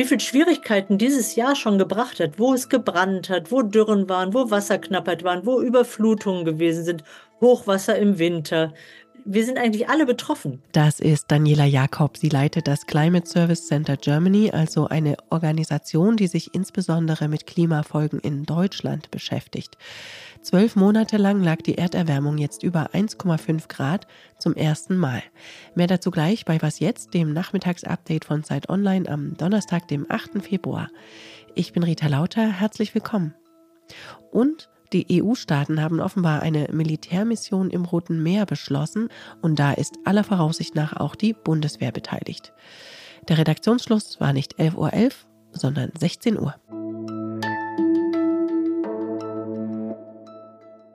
wie viele Schwierigkeiten dieses Jahr schon gebracht hat, wo es gebrannt hat, wo Dürren waren, wo Wasserknappheit waren, wo Überflutungen gewesen sind, Hochwasser im Winter. Wir sind eigentlich alle betroffen. Das ist Daniela Jakob. Sie leitet das Climate Service Center Germany, also eine Organisation, die sich insbesondere mit Klimafolgen in Deutschland beschäftigt. Zwölf Monate lang lag die Erderwärmung jetzt über 1,5 Grad zum ersten Mal. Mehr dazu gleich bei Was Jetzt, dem Nachmittagsupdate von Zeit Online am Donnerstag, dem 8. Februar. Ich bin Rita Lauter, herzlich willkommen. Und die EU-Staaten haben offenbar eine Militärmission im Roten Meer beschlossen und da ist aller Voraussicht nach auch die Bundeswehr beteiligt. Der Redaktionsschluss war nicht 11.11 Uhr, .11, sondern 16 Uhr.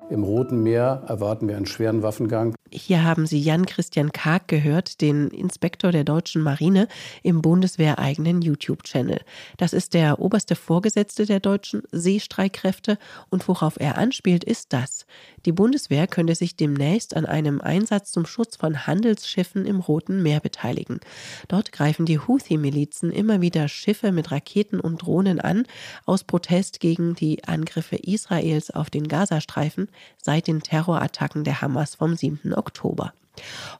Im Roten Meer erwarten wir einen schweren Waffengang. Hier haben Sie Jan-Christian Karg gehört, den Inspektor der deutschen Marine im bundeswehreigenen YouTube-Channel. Das ist der oberste Vorgesetzte der deutschen Seestreitkräfte und worauf er anspielt, ist das. Die Bundeswehr könnte sich demnächst an einem Einsatz zum Schutz von Handelsschiffen im Roten Meer beteiligen. Dort greifen die Houthi-Milizen immer wieder Schiffe mit Raketen und Drohnen an, aus Protest gegen die Angriffe Israels auf den Gazastreifen seit den Terrorattacken der Hamas vom 7. Oktober.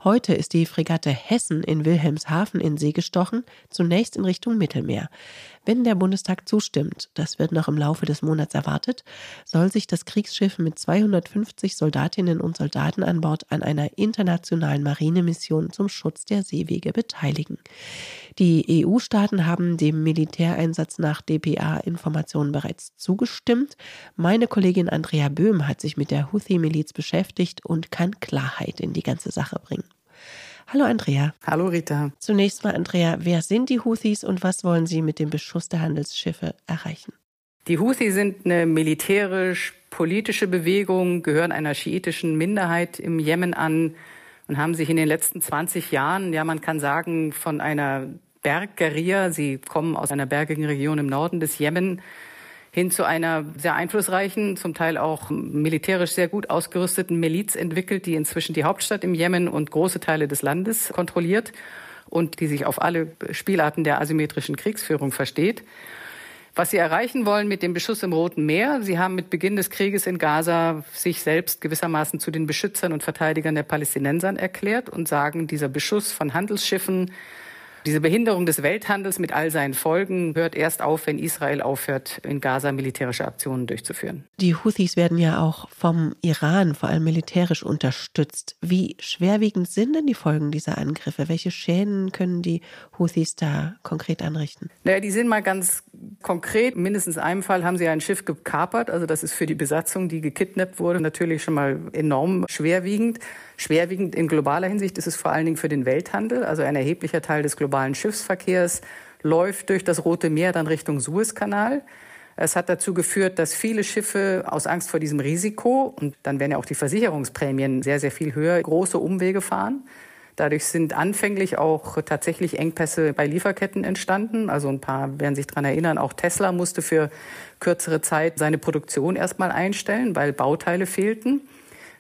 Heute ist die Fregatte Hessen in Wilhelmshaven in See gestochen, zunächst in Richtung Mittelmeer. Wenn der Bundestag zustimmt, das wird noch im Laufe des Monats erwartet, soll sich das Kriegsschiff mit 250 Soldatinnen und Soldaten an Bord an einer internationalen Marinemission zum Schutz der Seewege beteiligen. Die EU-Staaten haben dem Militäreinsatz nach DPA-Informationen bereits zugestimmt. Meine Kollegin Andrea Böhm hat sich mit der Houthi-Miliz beschäftigt und kann Klarheit in die ganze Sache bringen. Hallo Andrea. Hallo Rita. Zunächst mal Andrea, wer sind die Houthis und was wollen sie mit dem Beschuss der Handelsschiffe erreichen? Die Houthi sind eine militärisch-politische Bewegung, gehören einer schiitischen Minderheit im Jemen an und haben sich in den letzten 20 Jahren, ja man kann sagen, von einer Bergguerilla, sie kommen aus einer bergigen Region im Norden des Jemen, hin zu einer sehr einflussreichen, zum Teil auch militärisch sehr gut ausgerüsteten Miliz entwickelt, die inzwischen die Hauptstadt im Jemen und große Teile des Landes kontrolliert und die sich auf alle Spielarten der asymmetrischen Kriegsführung versteht. Was sie erreichen wollen mit dem Beschuss im Roten Meer, sie haben mit Beginn des Krieges in Gaza sich selbst gewissermaßen zu den Beschützern und Verteidigern der Palästinensern erklärt und sagen, dieser Beschuss von Handelsschiffen diese Behinderung des Welthandels mit all seinen Folgen hört erst auf, wenn Israel aufhört, in Gaza militärische Aktionen durchzuführen. Die Houthis werden ja auch vom Iran vor allem militärisch unterstützt. Wie schwerwiegend sind denn die Folgen dieser Angriffe? Welche Schäden können die Houthis da konkret anrichten? Naja, die sind mal ganz konkret. Mindestens in einem Fall haben sie ein Schiff gekapert. Also das ist für die Besatzung, die gekidnappt wurde, natürlich schon mal enorm schwerwiegend. Schwerwiegend in globaler Hinsicht ist es vor allen Dingen für den Welthandel. Also ein erheblicher Teil des globalen Schiffsverkehrs läuft durch das Rote Meer dann Richtung Suezkanal. Es hat dazu geführt, dass viele Schiffe aus Angst vor diesem Risiko, und dann werden ja auch die Versicherungsprämien sehr, sehr viel höher, große Umwege fahren. Dadurch sind anfänglich auch tatsächlich Engpässe bei Lieferketten entstanden. Also ein paar werden sich daran erinnern, auch Tesla musste für kürzere Zeit seine Produktion erstmal einstellen, weil Bauteile fehlten.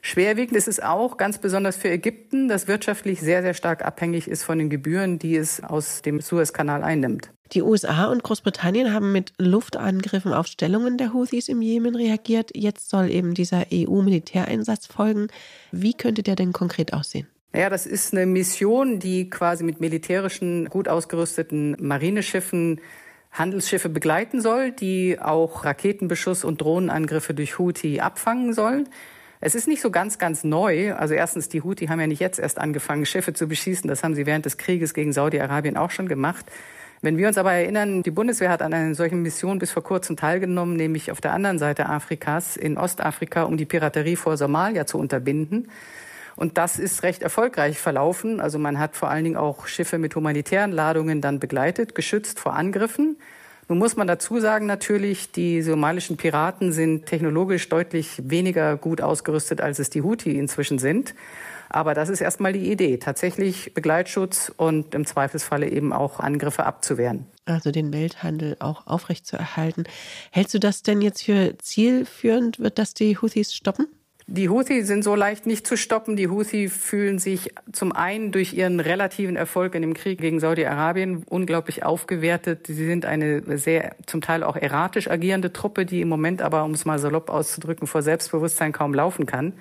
Schwerwiegend ist es auch, ganz besonders für Ägypten, das wirtschaftlich sehr, sehr stark abhängig ist von den Gebühren, die es aus dem Suezkanal einnimmt. Die USA und Großbritannien haben mit Luftangriffen auf Stellungen der Houthis im Jemen reagiert. Jetzt soll eben dieser EU-Militäreinsatz folgen. Wie könnte der denn konkret aussehen? Ja, das ist eine Mission, die quasi mit militärischen, gut ausgerüsteten Marineschiffen Handelsschiffe begleiten soll, die auch Raketenbeschuss und Drohnenangriffe durch Houthi abfangen sollen. Es ist nicht so ganz, ganz neu. Also erstens, die Houthi haben ja nicht jetzt erst angefangen, Schiffe zu beschießen. Das haben sie während des Krieges gegen Saudi-Arabien auch schon gemacht. Wenn wir uns aber erinnern, die Bundeswehr hat an einer solchen Mission bis vor kurzem teilgenommen, nämlich auf der anderen Seite Afrikas, in Ostafrika, um die Piraterie vor Somalia zu unterbinden. Und das ist recht erfolgreich verlaufen. Also man hat vor allen Dingen auch Schiffe mit humanitären Ladungen dann begleitet, geschützt vor Angriffen. Nun muss man dazu sagen, natürlich, die somalischen Piraten sind technologisch deutlich weniger gut ausgerüstet, als es die Houthi inzwischen sind. Aber das ist erstmal die Idee, tatsächlich Begleitschutz und im Zweifelsfalle eben auch Angriffe abzuwehren. Also den Welthandel auch aufrechtzuerhalten. Hältst du das denn jetzt für zielführend? Wird das die Houthis stoppen? Die Houthi sind so leicht nicht zu stoppen. Die Houthi fühlen sich zum einen durch ihren relativen Erfolg in dem Krieg gegen Saudi-Arabien unglaublich aufgewertet. Sie sind eine sehr zum Teil auch erratisch agierende Truppe, die im Moment aber, um es mal salopp auszudrücken, vor Selbstbewusstsein kaum laufen kann.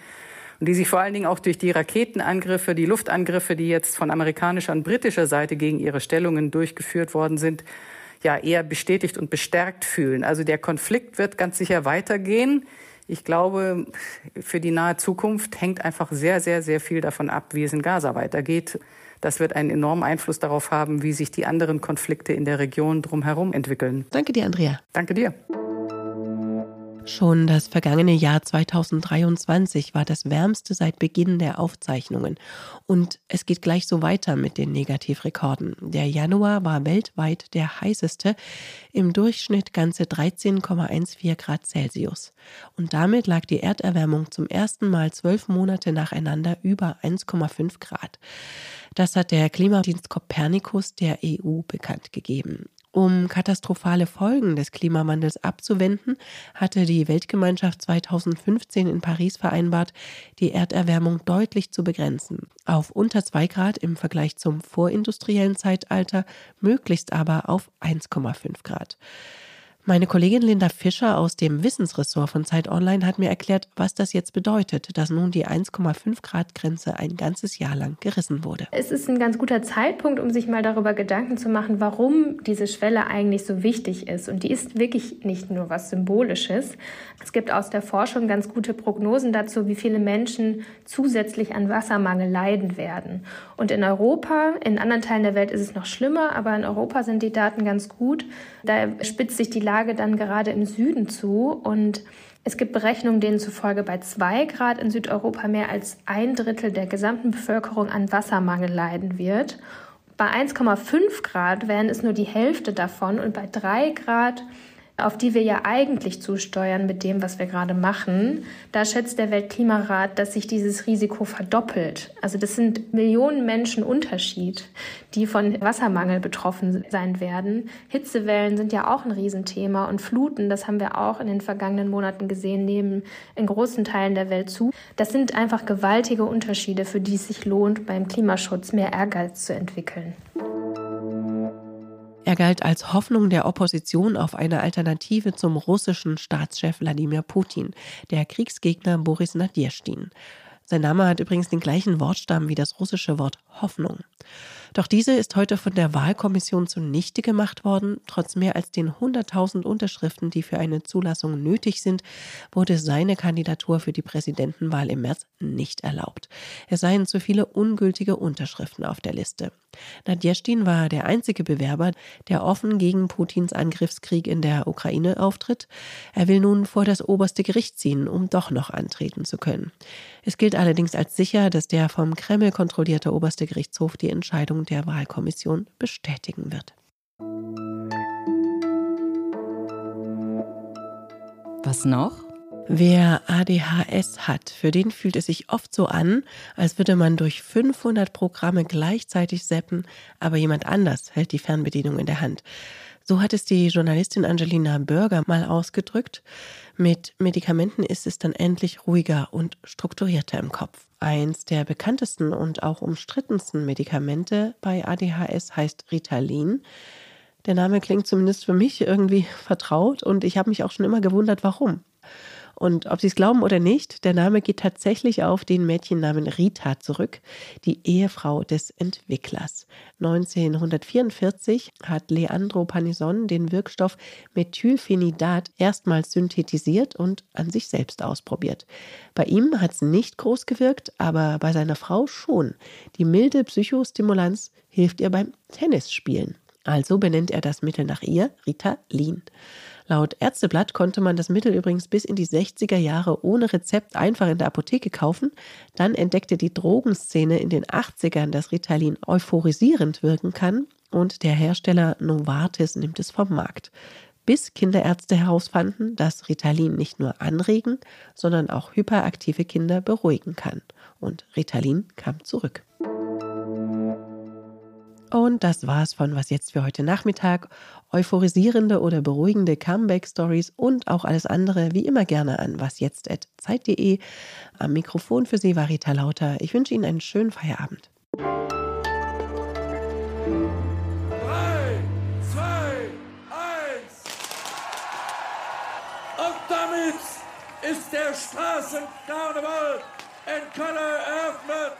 Und die sich vor allen Dingen auch durch die Raketenangriffe, die Luftangriffe, die jetzt von amerikanischer und britischer Seite gegen ihre Stellungen durchgeführt worden sind, ja eher bestätigt und bestärkt fühlen. Also der Konflikt wird ganz sicher weitergehen. Ich glaube, für die nahe Zukunft hängt einfach sehr, sehr, sehr viel davon ab, wie es in Gaza weitergeht. Das wird einen enormen Einfluss darauf haben, wie sich die anderen Konflikte in der Region drumherum entwickeln. Danke dir, Andrea. Danke dir. Schon das vergangene Jahr 2023 war das wärmste seit Beginn der Aufzeichnungen. Und es geht gleich so weiter mit den Negativrekorden. Der Januar war weltweit der heißeste, im Durchschnitt ganze 13,14 Grad Celsius. Und damit lag die Erderwärmung zum ersten Mal zwölf Monate nacheinander über 1,5 Grad. Das hat der Klimadienst Copernicus der EU bekannt gegeben. Um katastrophale Folgen des Klimawandels abzuwenden, hatte die Weltgemeinschaft 2015 in Paris vereinbart, die Erderwärmung deutlich zu begrenzen, auf unter 2 Grad im Vergleich zum vorindustriellen Zeitalter, möglichst aber auf 1,5 Grad. Meine Kollegin Linda Fischer aus dem Wissensressort von Zeit Online hat mir erklärt, was das jetzt bedeutet, dass nun die 1,5 Grad Grenze ein ganzes Jahr lang gerissen wurde. Es ist ein ganz guter Zeitpunkt, um sich mal darüber Gedanken zu machen, warum diese Schwelle eigentlich so wichtig ist. Und die ist wirklich nicht nur was Symbolisches. Es gibt aus der Forschung ganz gute Prognosen dazu, wie viele Menschen zusätzlich an Wassermangel leiden werden. Und in Europa, in anderen Teilen der Welt ist es noch schlimmer, aber in Europa sind die Daten ganz gut. Da spitzt sich die Lage dann gerade im Süden zu und es gibt Berechnungen, denen zufolge bei zwei Grad in Südeuropa mehr als ein Drittel der gesamten Bevölkerung an Wassermangel leiden wird. Bei 1,5 Grad wären es nur die Hälfte davon und bei drei Grad auf die wir ja eigentlich zusteuern mit dem, was wir gerade machen, da schätzt der Weltklimarat, dass sich dieses Risiko verdoppelt. Also das sind Millionen Menschen Unterschied, die von Wassermangel betroffen sein werden. Hitzewellen sind ja auch ein Riesenthema und Fluten, das haben wir auch in den vergangenen Monaten gesehen, nehmen in großen Teilen der Welt zu. Das sind einfach gewaltige Unterschiede, für die es sich lohnt, beim Klimaschutz mehr Ehrgeiz zu entwickeln. Er galt als Hoffnung der Opposition auf eine Alternative zum russischen Staatschef Wladimir Putin, der Kriegsgegner Boris Nadjestin. Sein Name hat übrigens den gleichen Wortstamm wie das russische Wort Hoffnung. Doch diese ist heute von der Wahlkommission zunichte gemacht worden. Trotz mehr als den 100.000 Unterschriften, die für eine Zulassung nötig sind, wurde seine Kandidatur für die Präsidentenwahl im März nicht erlaubt. Es seien zu viele ungültige Unterschriften auf der Liste. Nadjestin war der einzige Bewerber, der offen gegen Putins Angriffskrieg in der Ukraine auftritt. Er will nun vor das oberste Gericht ziehen, um doch noch antreten zu können. Es gilt allerdings als sicher, dass der vom Kreml kontrollierte oberste Gerichtshof die Entscheidung der Wahlkommission bestätigen wird. Was noch? Wer ADHS hat, für den fühlt es sich oft so an, als würde man durch 500 Programme gleichzeitig seppen, aber jemand anders hält die Fernbedienung in der Hand. So hat es die Journalistin Angelina Bürger mal ausgedrückt. Mit Medikamenten ist es dann endlich ruhiger und strukturierter im Kopf. Eins der bekanntesten und auch umstrittensten Medikamente bei ADHS heißt Ritalin. Der Name klingt zumindest für mich irgendwie vertraut und ich habe mich auch schon immer gewundert, warum. Und ob Sie es glauben oder nicht, der Name geht tatsächlich auf den Mädchennamen Rita zurück, die Ehefrau des Entwicklers. 1944 hat Leandro Panison den Wirkstoff Methylphenidat erstmals synthetisiert und an sich selbst ausprobiert. Bei ihm hat es nicht groß gewirkt, aber bei seiner Frau schon. Die milde Psychostimulanz hilft ihr beim Tennisspielen. Also benennt er das Mittel nach ihr, Rita Lean. Laut Ärzteblatt konnte man das Mittel übrigens bis in die 60er Jahre ohne Rezept einfach in der Apotheke kaufen. Dann entdeckte die Drogenszene in den 80ern, dass Ritalin euphorisierend wirken kann und der Hersteller Novartis nimmt es vom Markt. Bis Kinderärzte herausfanden, dass Ritalin nicht nur anregen, sondern auch hyperaktive Kinder beruhigen kann. Und Ritalin kam zurück. Und das war's von Was jetzt für heute Nachmittag. Euphorisierende oder beruhigende Comeback-Stories und auch alles andere wie immer gerne an wasjetzt.zeit.de. Am Mikrofon für Sie war Rita Lauter. Ich wünsche Ihnen einen schönen Feierabend. Drei, zwei, eins. Und damit ist der Straßenkarneval in Köln eröffnet.